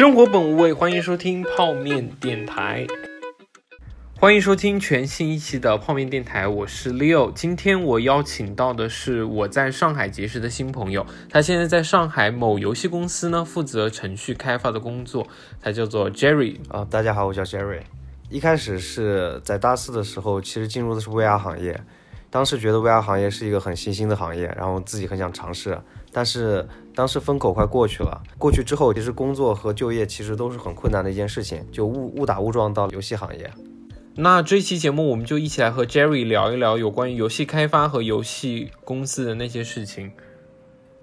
生活本无味，欢迎收听泡面电台。欢迎收听全新一期的泡面电台，我是 Leo。今天我邀请到的是我在上海结识的新朋友，他现在在上海某游戏公司呢，负责程序开发的工作，他叫做 Jerry。啊，大家好，我叫 Jerry。一开始是在大四的时候，其实进入的是 VR 行业，当时觉得 VR 行业是一个很新兴的行业，然后自己很想尝试，但是当时风口快过去了，过去之后，其实工作和就业其实都是很困难的一件事情，就误误打误撞到了游戏行业。那这期节目我们就一起来和 Jerry 聊一聊有关于游戏开发和游戏公司的那些事情。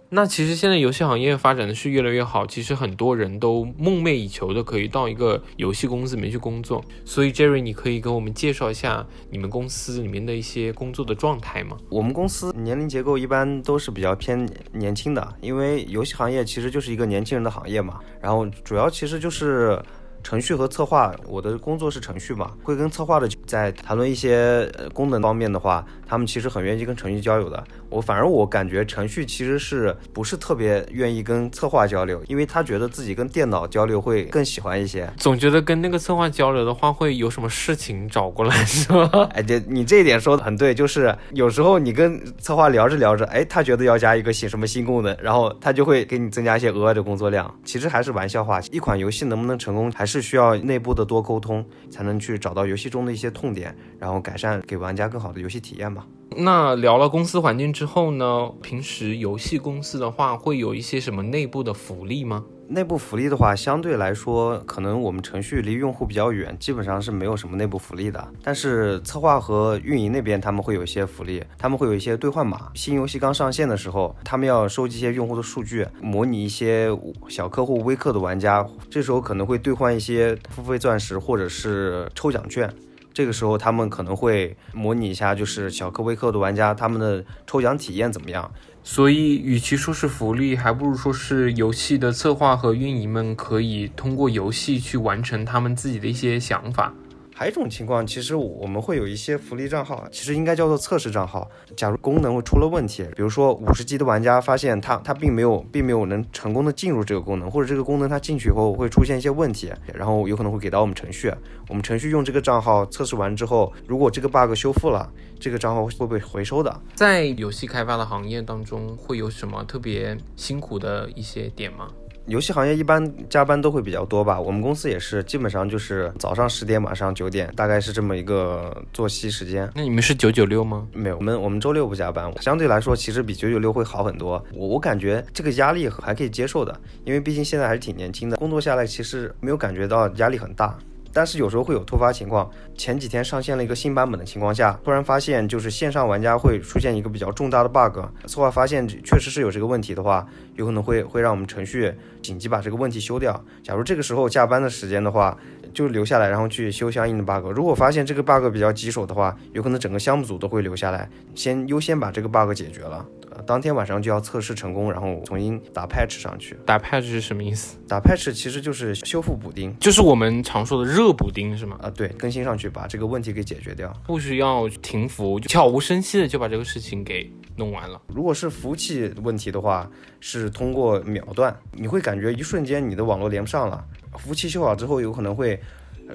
那其实现在游戏行业发展的是越来越好，其实很多人都梦寐以求的可以到一个游戏公司里面去工作。所以 Jerry，你可以给我们介绍一下你们公司里面的一些工作的状态吗？我们公司年龄结构一般都是比较偏年轻的，因为游戏行业其实就是一个年轻人的行业嘛。然后主要其实就是。程序和策划，我的工作是程序嘛，会跟策划的在谈论一些呃功能方面的话，他们其实很愿意跟程序交流的。我反而我感觉程序其实是不是特别愿意跟策划交流，因为他觉得自己跟电脑交流会更喜欢一些。总觉得跟那个策划交流的话，会有什么事情找过来，是吗？哎，这你这一点说的很对，就是有时候你跟策划聊着聊着，哎，他觉得要加一个新什么新功能，然后他就会给你增加一些额外的工作量。其实还是玩笑话，一款游戏能不能成功，还是是需要内部的多沟通，才能去找到游戏中的一些痛点，然后改善给玩家更好的游戏体验吧。那聊了公司环境之后呢？平时游戏公司的话，会有一些什么内部的福利吗？内部福利的话，相对来说，可能我们程序离用户比较远，基本上是没有什么内部福利的。但是策划和运营那边他们会有一些福利，他们会有一些兑换码。新游戏刚上线的时候，他们要收集一些用户的数据，模拟一些小客户、微氪的玩家，这时候可能会兑换一些付费钻石或者是抽奖券。这个时候他们可能会模拟一下，就是小氪微氪的玩家他们的抽奖体验怎么样。所以，与其说是福利，还不如说是游戏的策划和运营们可以通过游戏去完成他们自己的一些想法。还有一种情况，其实我们会有一些福利账号，其实应该叫做测试账号。假如功能出了问题，比如说五十级的玩家发现他他并没有并没有能成功的进入这个功能，或者这个功能他进去以后会出现一些问题，然后有可能会给到我们程序。我们程序用这个账号测试完之后，如果这个 bug 修复了，这个账号会被回收的。在游戏开发的行业当中，会有什么特别辛苦的一些点吗？游戏行业一般加班都会比较多吧，我们公司也是，基本上就是早上十点，晚上九点，大概是这么一个作息时间。那你们是九九六吗？没有，我们我们周六不加班，相对来说其实比九九六会好很多。我我感觉这个压力还可以接受的，因为毕竟现在还是挺年轻的，工作下来其实没有感觉到压力很大。但是有时候会有突发情况，前几天上线了一个新版本的情况下，突然发现就是线上玩家会出现一个比较重大的 bug，策划发现确实是有这个问题的话，有可能会会让我们程序紧急把这个问题修掉。假如这个时候加班的时间的话，就留下来，然后去修相应的 bug。如果发现这个 bug 比较棘手的话，有可能整个项目组都会留下来，先优先把这个 bug 解决了。当天晚上就要测试成功，然后重新打 patch 上去。打 patch 是什么意思？打 patch 其实就是修复补丁，就是我们常说的热补丁是吗？啊，对，更新上去把这个问题给解决掉，不需要停服，就悄无声息的就把这个事情给弄完了。如果是服务器问题的话，是通过秒断，你会感觉一瞬间你的网络连不上了。服务器修好之后，有可能会。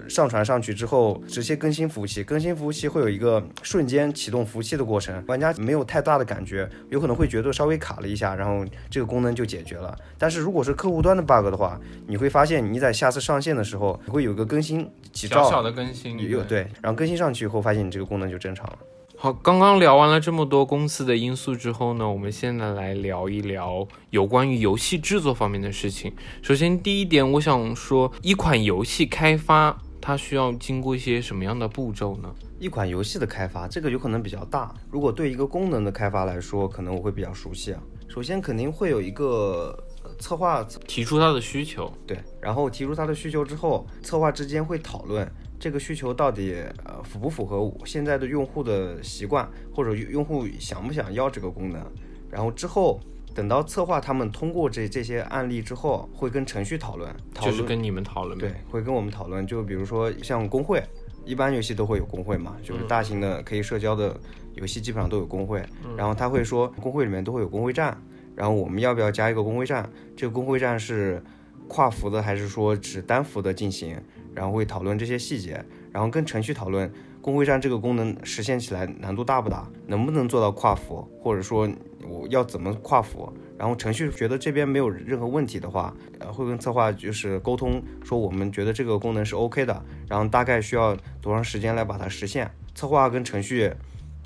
上传上去之后，直接更新服务器，更新服务器会有一个瞬间启动服务器的过程，玩家没有太大的感觉，有可能会觉得稍微卡了一下，然后这个功能就解决了。但是如果是客户端的 bug 的话，你会发现你在下次上线的时候会有个更新几兆，的更新，有对，然后更新上去以后，发现你这个功能就正常了。好，刚刚聊完了这么多公司的因素之后呢，我们现在来聊一聊有关于游戏制作方面的事情。首先，第一点，我想说，一款游戏开发它需要经过一些什么样的步骤呢？一款游戏的开发，这个有可能比较大。如果对一个功能的开发来说，可能我会比较熟悉啊。首先，肯定会有一个策划提出他的需求，对，然后提出他的需求之后，策划之间会讨论。这个需求到底呃符不符合现在的用户的习惯，或者用户想不想要这个功能？然后之后等到策划他们通过这这些案例之后，会跟程序讨论，就是跟你们讨论，对，会跟我们讨论。就比如说像工会，一般游戏都会有工会嘛，就是大型的可以社交的游戏基本上都有工会。然后他会说工会里面都会有工会站，然后我们要不要加一个工会站？这个工会站是。跨服的还是说只单服的进行，然后会讨论这些细节，然后跟程序讨论工会站这个功能实现起来难度大不大，能不能做到跨服，或者说我要怎么跨服。然后程序觉得这边没有任何问题的话，呃，会跟策划就是沟通说我们觉得这个功能是 OK 的，然后大概需要多长时间来把它实现。策划跟程序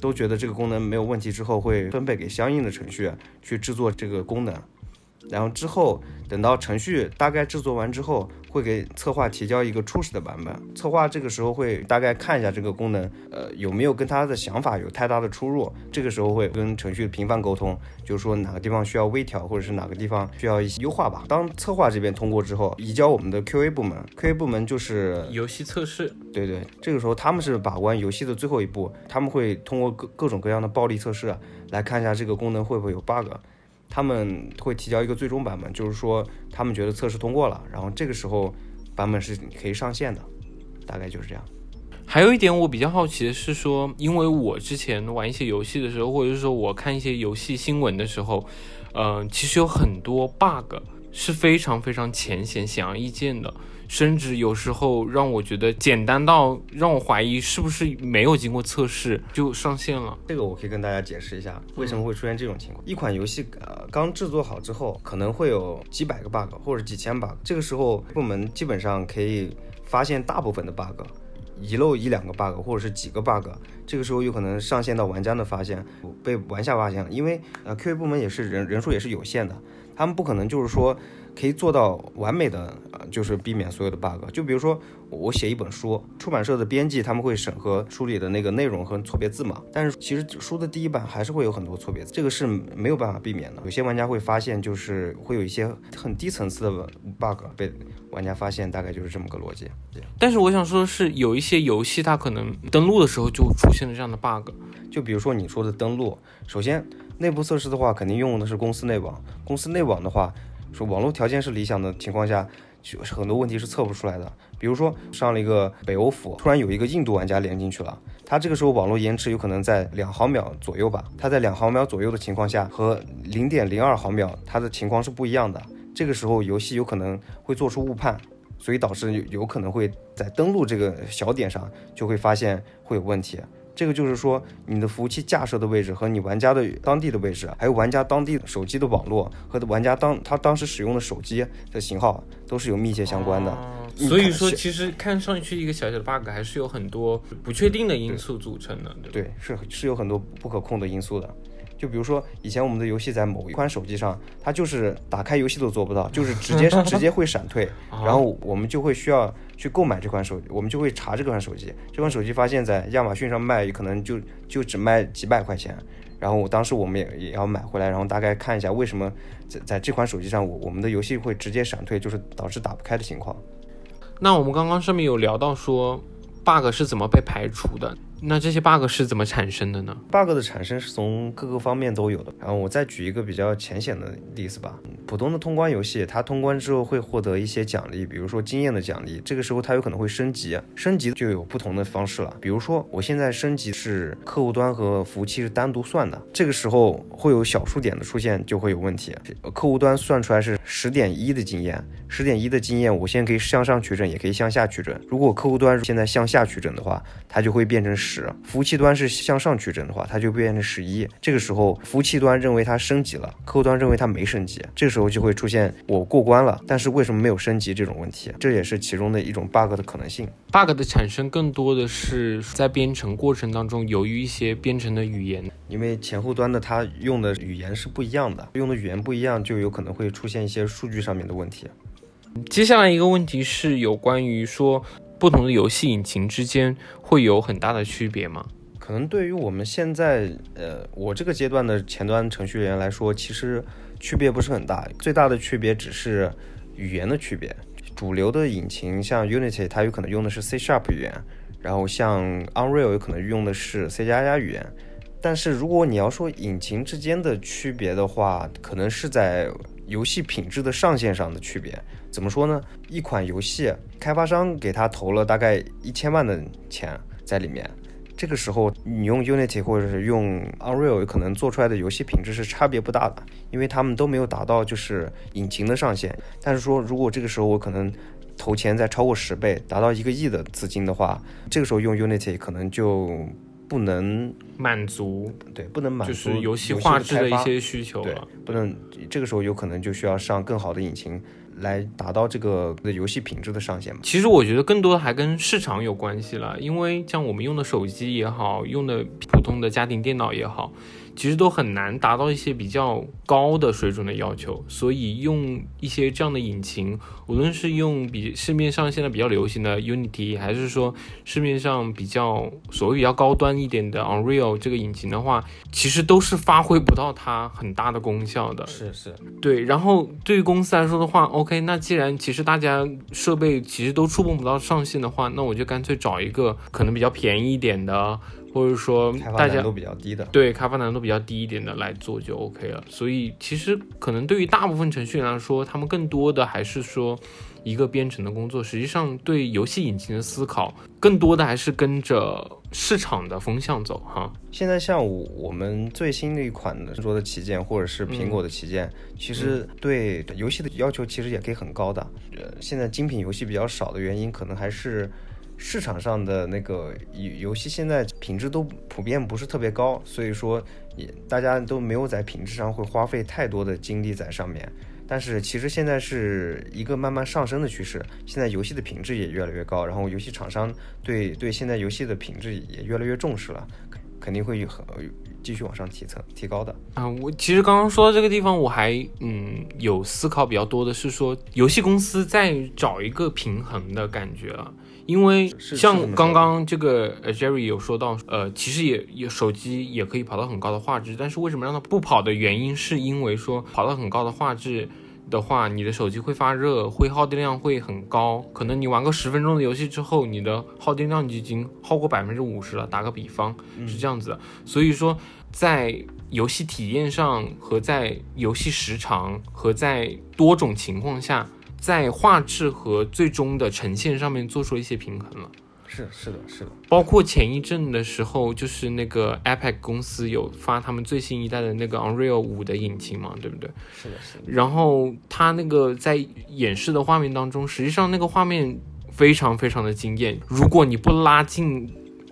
都觉得这个功能没有问题之后，会分配给相应的程序去制作这个功能。然后之后等到程序大概制作完之后，会给策划提交一个初始的版本。策划这个时候会大概看一下这个功能，呃，有没有跟他的想法有太大的出入。这个时候会跟程序频繁沟通，就是说哪个地方需要微调，或者是哪个地方需要一些优化吧。当策划这边通过之后，移交我们的 QA 部门，QA 部门就是游戏测试。对对，这个时候他们是把关游戏的最后一步，他们会通过各各种各样的暴力测试来看一下这个功能会不会有 bug。他们会提交一个最终版本，就是说他们觉得测试通过了，然后这个时候版本是可以上线的，大概就是这样。还有一点我比较好奇的是说，因为我之前玩一些游戏的时候，或者是说我看一些游戏新闻的时候，嗯，其实有很多 bug 是非常非常浅显、显而易见的。甚至有时候让我觉得简单到让我怀疑是不是没有经过测试就上线了。这个我可以跟大家解释一下为什么会出现这种情况。一款游戏呃刚制作好之后，可能会有几百个 bug 或者几千 bug，这个时候部门基本上可以发现大部分的 bug，遗漏一两个 bug 或者是几个 bug，这个时候有可能上线到玩家的发现，被玩家发现了，因为呃 QA 部门也是人人数也是有限的，他们不可能就是说。可以做到完美的，呃，就是避免所有的 bug。就比如说，我写一本书，出版社的编辑他们会审核书里的那个内容和错别字嘛。但是其实书的第一版还是会有很多错别字，这个是没有办法避免的。有些玩家会发现，就是会有一些很低层次的 bug 被玩家发现，大概就是这么个逻辑。但是我想说的是，有一些游戏它可能登录的时候就出现了这样的 bug。就比如说你说的登录，首先内部测试的话，肯定用的是公司内网。公司内网的话。说网络条件是理想的情况下，就很多问题是测不出来的。比如说上了一个北欧服，突然有一个印度玩家连进去了，他这个时候网络延迟有可能在两毫秒左右吧。他在两毫秒左右的情况下和零点零二毫秒，它的情况是不一样的。这个时候游戏有可能会做出误判，所以导致有有可能会在登录这个小点上就会发现会有问题。这个就是说，你的服务器架设的位置和你玩家的当地的位置，还有玩家当地手机的网络和玩家当他当时使用的手机的型号，都是有密切相关的。所以说，其实看上去一个小小的 bug，还是有很多不确定的因素组成的。对，是是有很多不可控的因素的。就比如说，以前我们的游戏在某一款手机上，它就是打开游戏都做不到，就是直接直接会闪退，然后我们就会需要去购买这款手机，我们就会查这款手机，这款手机发现在亚马逊上卖，可能就就只卖几百块钱，然后我当时我们也也要买回来，然后大概看一下为什么在在这款手机上，我我们的游戏会直接闪退，就是导致打不开的情况。那我们刚刚上面有聊到说，bug 是怎么被排除的？那这些 bug 是怎么产生的呢？bug 的产生是从各个方面都有的。然后我再举一个比较浅显的例子吧。普通的通关游戏，它通关之后会获得一些奖励，比如说经验的奖励。这个时候它有可能会升级，升级就有不同的方式了。比如说我现在升级是客户端和服务器是单独算的，这个时候会有小数点的出现，就会有问题。客户端算出来是十点一的经验，十点一的经验，我现在可以向上取整，也可以向下取整。如果客户端现在向下取整的话，它就会变成。十服务器端是向上取整的话，它就变成十一。这个时候，服务器端认为它升级了，客户端认为它没升级，这个时候就会出现我过关了，但是为什么没有升级这种问题？这也是其中的一种 bug 的可能性。bug 的产生更多的是在编程过程当中，由于一些编程的语言，因为前后端的它用的语言是不一样的，用的语言不一样，就有可能会出现一些数据上面的问题。接下来一个问题是有关于说。不同的游戏引擎之间会有很大的区别吗？可能对于我们现在，呃，我这个阶段的前端程序员来说，其实区别不是很大。最大的区别只是语言的区别。主流的引擎像 Unity，它有可能用的是 C Sharp 语言，然后像 Unreal 有可能用的是 C 加加语言。但是如果你要说引擎之间的区别的话，可能是在游戏品质的上限上的区别。怎么说呢？一款游戏开发商给他投了大概一千万的钱在里面，这个时候你用 Unity 或者是用 Unreal 可能做出来的游戏品质是差别不大的，因为他们都没有达到就是引擎的上限。但是说如果这个时候我可能投钱再超过十倍，达到一个亿的资金的话，这个时候用 Unity 可能就不能满足，对，不能满足就是游戏画质的一些需求对，不能这个时候有可能就需要上更好的引擎。来达到这个的游戏品质的上限嘛？其实我觉得更多的还跟市场有关系了，因为像我们用的手机也好，用的普通的家庭电脑也好。其实都很难达到一些比较高的水准的要求，所以用一些这样的引擎，无论是用比市面上现在比较流行的 Unity，还是说市面上比较所谓比较高端一点的 Unreal 这个引擎的话，其实都是发挥不到它很大的功效的。是是，对。然后对于公司来说的话，OK，那既然其实大家设备其实都触碰不到上限的话，那我就干脆找一个可能比较便宜一点的。或者说，大家都比较低的，对开发难度比较低一点的来做就 OK 了。所以其实可能对于大部分程序员来说，他们更多的还是说一个编程的工作。实际上，对游戏引擎的思考，更多的还是跟着市场的风向走哈。现在像我们最新的一款的安卓的旗舰，或者是苹果的旗舰，其实对游戏的要求其实也可以很高的。呃，现在精品游戏比较少的原因，可能还是。市场上的那个游游戏现在品质都普遍不是特别高，所以说也大家都没有在品质上会花费太多的精力在上面。但是其实现在是一个慢慢上升的趋势，现在游戏的品质也越来越高，然后游戏厂商对对现在游戏的品质也越来越重视了，肯定会很继续往上提层提高的。啊，我其实刚刚说到这个地方，我还嗯有思考比较多的是说，游戏公司在找一个平衡的感觉了。因为像刚刚这个呃 Jerry 有说到，呃，其实也也手机也可以跑到很高的画质，但是为什么让它不跑的原因，是因为说跑到很高的画质的话，你的手机会发热，会耗电量会很高，可能你玩个十分钟的游戏之后，你的耗电量就已经耗过百分之五十了。打个比方是这样子的，所以说在游戏体验上和在游戏时长和在多种情况下。在画质和最终的呈现上面做出了一些平衡了，是是的，是的，包括前一阵的时候，就是那个 Epic 公司有发他们最新一代的那个 Unreal 五的引擎嘛，对不对？是的，是的。然后它那个在演示的画面当中，实际上那个画面非常非常的惊艳，如果你不拉近。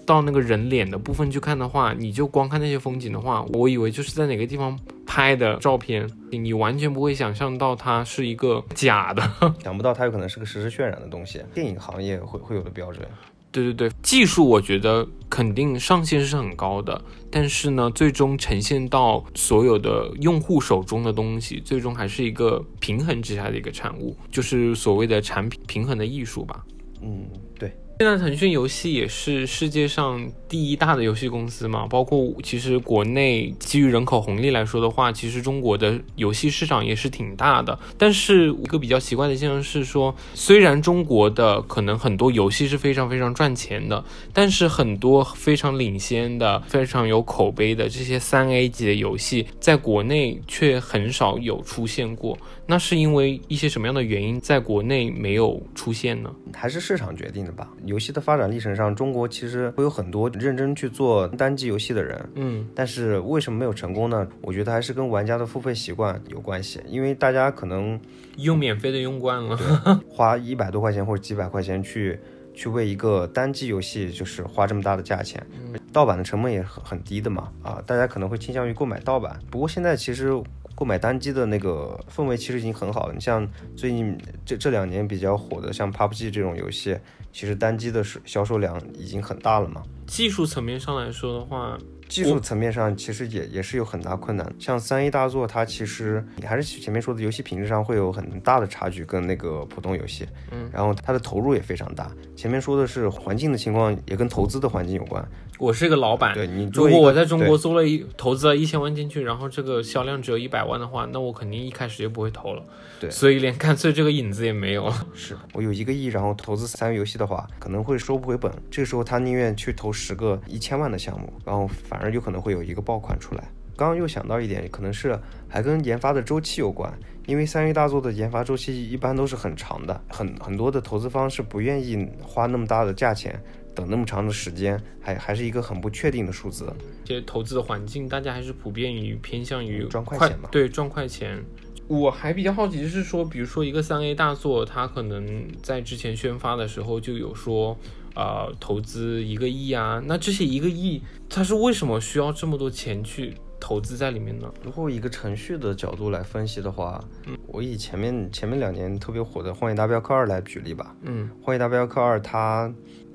到那个人脸的部分去看的话，你就光看那些风景的话，我以为就是在哪个地方拍的照片，你完全不会想象到它是一个假的，想不到它有可能是个实时渲染的东西。电影行业会会有的标准。对对对，技术我觉得肯定上限是很高的，但是呢，最终呈现到所有的用户手中的东西，最终还是一个平衡之下的一个产物，就是所谓的产品平衡的艺术吧。嗯，对。现在腾讯游戏也是世界上第一大的游戏公司嘛，包括其实国内基于人口红利来说的话，其实中国的游戏市场也是挺大的。但是一个比较奇怪的现象是说，虽然中国的可能很多游戏是非常非常赚钱的，但是很多非常领先的、非常有口碑的这些三 A 级的游戏，在国内却很少有出现过。那是因为一些什么样的原因，在国内没有出现呢？还是市场决定的吧。游戏的发展历程上，中国其实会有很多认真去做单机游戏的人，嗯，但是为什么没有成功呢？我觉得还是跟玩家的付费习惯有关系。因为大家可能用免费的用惯了，花一百多块钱或者几百块钱去去为一个单机游戏就是花这么大的价钱，盗版的成本也很很低的嘛，啊，大家可能会倾向于购买盗版。不过现在其实。购买单机的那个氛围其实已经很好了。你像最近这这两年比较火的，像 PUBG 这种游戏，其实单机的销售量已经很大了嘛。技术层面上来说的话，技术层面上其实也也是有很大困难。像三 A 大作，它其实你还是前面说的游戏品质上会有很大的差距，跟那个普通游戏。嗯，然后它的投入也非常大。前面说的是环境的情况，也跟投资的环境有关。我是一个老板，对你如果我在中国做了一投资了一千万进去，然后这个销量只有一百万的话，那我肯定一开始就不会投了。对，所以连干脆这个影子也没有了。是我有一个亿，然后投资三 A 游戏的话，可能会收不回本。这个时候他宁愿去投十个一千万的项目，然后反而有可能会有一个爆款出来。刚刚又想到一点，可能是还跟研发的周期有关，因为三 A 大作的研发周期一般都是很长的，很很多的投资方是不愿意花那么大的价钱。等那么长的时间，还还是一个很不确定的数字。这些投资的环境，大家还是普遍于偏向于赚快钱嘛对，赚快钱。我还比较好奇，就是说，比如说一个三 A 大作，它可能在之前宣发的时候就有说，呃，投资一个亿啊，那这些一个亿，它是为什么需要这么多钱去投资在里面呢？如果以一个程序的角度来分析的话，嗯我以前面前面两年特别火的《荒野大镖客二》来举例吧。嗯《荒野大镖客二》它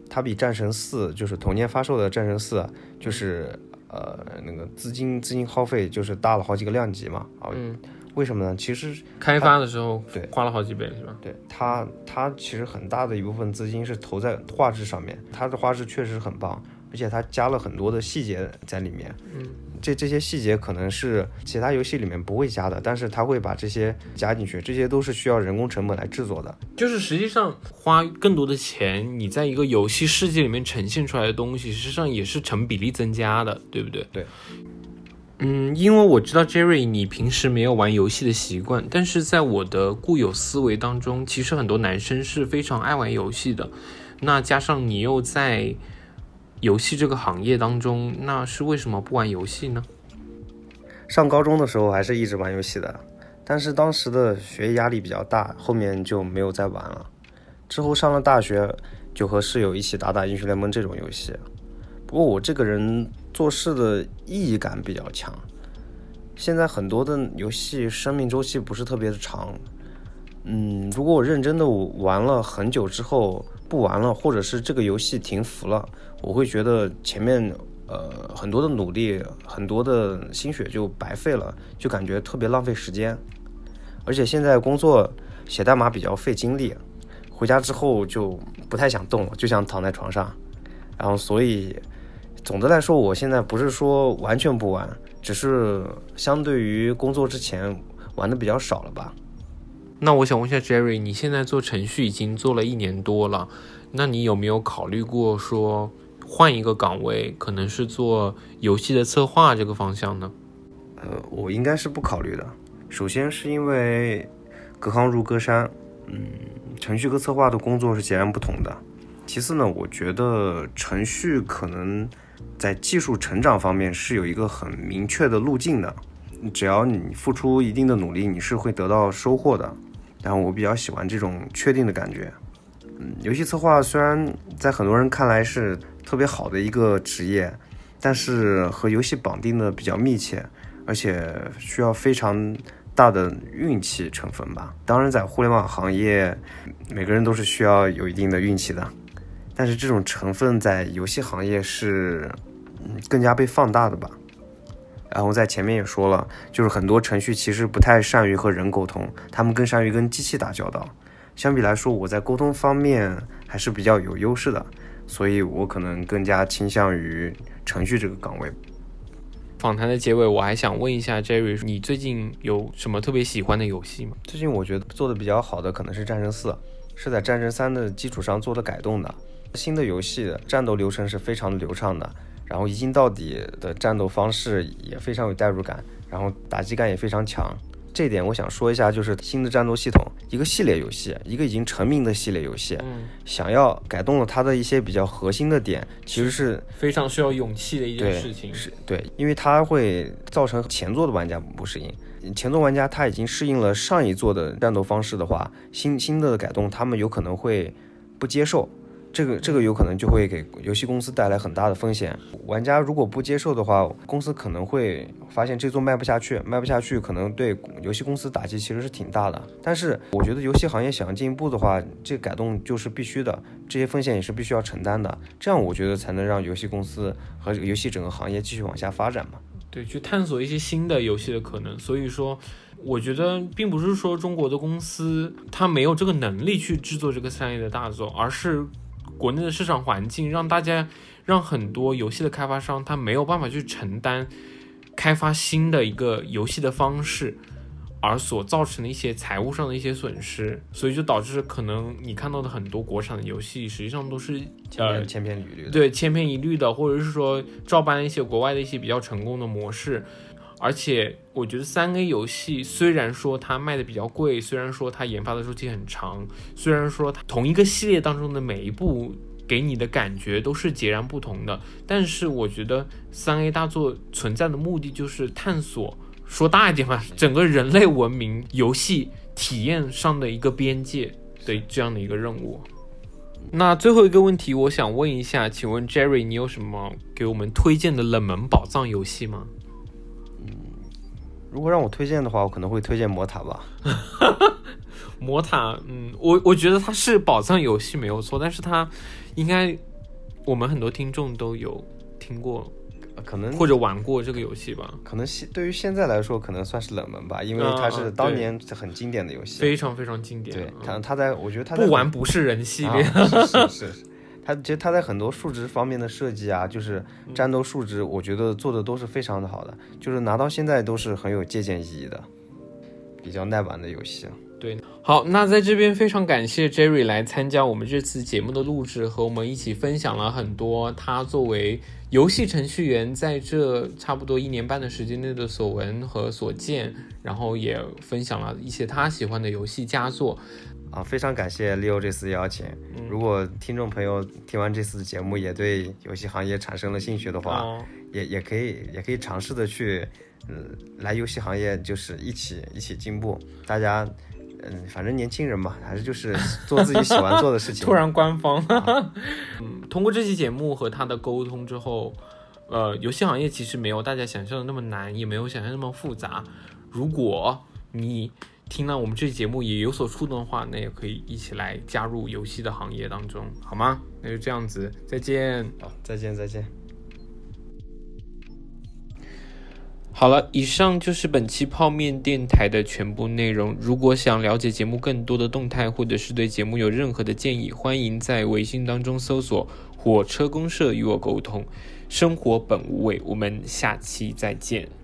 它比《战神四》就是同年发售的《战神四》啊，就是呃那个资金资金耗费就是大了好几个量级嘛。啊，嗯，为什么呢？其实开发的时候对花了好几倍是吧？对它它其实很大的一部分资金是投在画质上面，它的画质确实很棒，而且它加了很多的细节在里面。嗯，这这些细节可能是其他游戏里面不会加的，但是它会把这些加进去，这些都是需要人工成本来制作的。就是实际上花更多的钱，你在一个游戏世界里面呈现出来的东西，实际上也是成比例增加的，对不对？对。嗯，因为我知道 Jerry 你平时没有玩游戏的习惯，但是在我的固有思维当中，其实很多男生是非常爱玩游戏的。那加上你又在游戏这个行业当中，那是为什么不玩游戏呢？上高中的时候还是一直玩游戏的，但是当时的学业压力比较大，后面就没有再玩了。之后上了大学，就和室友一起打打英雄联盟这种游戏。不过我这个人做事的意义感比较强，现在很多的游戏生命周期不是特别的长。嗯，如果我认真的玩了很久之后不玩了，或者是这个游戏停服了，我会觉得前面呃很多的努力、很多的心血就白费了，就感觉特别浪费时间。而且现在工作写代码比较费精力，回家之后就不太想动了，就想躺在床上。然后所以总的来说，我现在不是说完全不玩，只是相对于工作之前玩的比较少了吧。那我想问一下 Jerry，你现在做程序已经做了一年多了，那你有没有考虑过说换一个岗位，可能是做游戏的策划这个方向呢？呃，我应该是不考虑的。首先是因为隔行如隔山，嗯，程序和策划的工作是截然不同的。其次呢，我觉得程序可能在技术成长方面是有一个很明确的路径的，只要你付出一定的努力，你是会得到收获的。然后我比较喜欢这种确定的感觉。嗯，游戏策划虽然在很多人看来是特别好的一个职业，但是和游戏绑定的比较密切，而且需要非常大的运气成分吧。当然，在互联网行业，每个人都是需要有一定的运气的，但是这种成分在游戏行业是更加被放大的吧。然后在前面也说了，就是很多程序其实不太善于和人沟通，他们更善于跟机器打交道。相比来说，我在沟通方面还是比较有优势的，所以我可能更加倾向于程序这个岗位。访谈的结尾，我还想问一下 Jerry，你最近有什么特别喜欢的游戏吗？最近我觉得做的比较好的可能是《战神四》，是在《战神三》的基础上做的改动的。新的游戏战斗流程是非常的流畅的，然后一镜到底的战斗方式也非常有代入感，然后打击感也非常强。这点我想说一下，就是新的战斗系统，一个系列游戏，一个已经成名的系列游戏，嗯，想要改动了它的一些比较核心的点，其实是非常需要勇气的一件事情。是对，因为它会造成前作的玩家不适应。前作玩家他已经适应了上一作的战斗方式的话，新新的改动他们有可能会不接受，这个这个有可能就会给游戏公司带来很大的风险。玩家如果不接受的话，公司可能会发现这作卖不下去，卖不下去可能对游戏公司打击其实是挺大的。但是我觉得游戏行业想要进一步的话，这个改动就是必须的，这些风险也是必须要承担的。这样我觉得才能让游戏公司和游戏整个行业继续往下发展嘛。对，去探索一些新的游戏的可能。所以说，我觉得并不是说中国的公司它没有这个能力去制作这个三 A 的大作，而是国内的市场环境让大家让很多游戏的开发商他没有办法去承担开发新的一个游戏的方式。而所造成的一些财务上的一些损失，所以就导致可能你看到的很多国产的游戏，实际上都是呃千篇一律。对，千篇一律的，或者是说照搬一些国外的一些比较成功的模式。而且我觉得三 A 游戏虽然说它卖的比较贵，虽然说它研发的周期很长，虽然说它同一个系列当中的每一部给你的感觉都是截然不同的。但是我觉得三 A 大作存在的目的就是探索，说大一点嘛，整个人类文明游戏体验上的一个边界的这样的一个任务。那最后一个问题，我想问一下，请问 Jerry，你有什么给我们推荐的冷门宝藏游戏吗？如果让我推荐的话，我可能会推荐魔塔吧。魔塔，嗯，我我觉得它是宝藏游戏没有错，但是它应该我们很多听众都有听过，可能或者玩过这个游戏吧。可能现对于现在来说，可能算是冷门吧，因为它是当年很经典的游戏，非常非常经典。对，它它在我觉得它不玩不是人系列，是是是。它其实它在很多数值方面的设计啊，就是战斗数值，我觉得做的都是非常的好的，就是拿到现在都是很有借鉴意义的，比较耐玩的游戏。对，好，那在这边非常感谢 Jerry 来参加我们这次节目的录制，和我们一起分享了很多他作为游戏程序员在这差不多一年半的时间内的所闻和所见，然后也分享了一些他喜欢的游戏佳作。啊，非常感谢 Leo 这次邀请。如果听众朋友听完这次节目也对游戏行业产生了兴趣的话，也也可以也可以尝试的去，嗯，来游戏行业就是一起一起进步。大家，嗯，反正年轻人嘛，还是就是做自己喜欢做的事情。突然官方，嗯，通过这期节目和他的沟通之后，呃，游戏行业其实没有大家想象的那么难，也没有想象那么复杂。如果你听了我们这期节目也有所触动的话，那也可以一起来加入游戏的行业当中，好吗？那就这样子，再见。好，再见，再见。好了，以上就是本期泡面电台的全部内容。如果想了解节目更多的动态，或者是对节目有任何的建议，欢迎在微信当中搜索“火车公社”与我沟通。生活本无味，我们下期再见。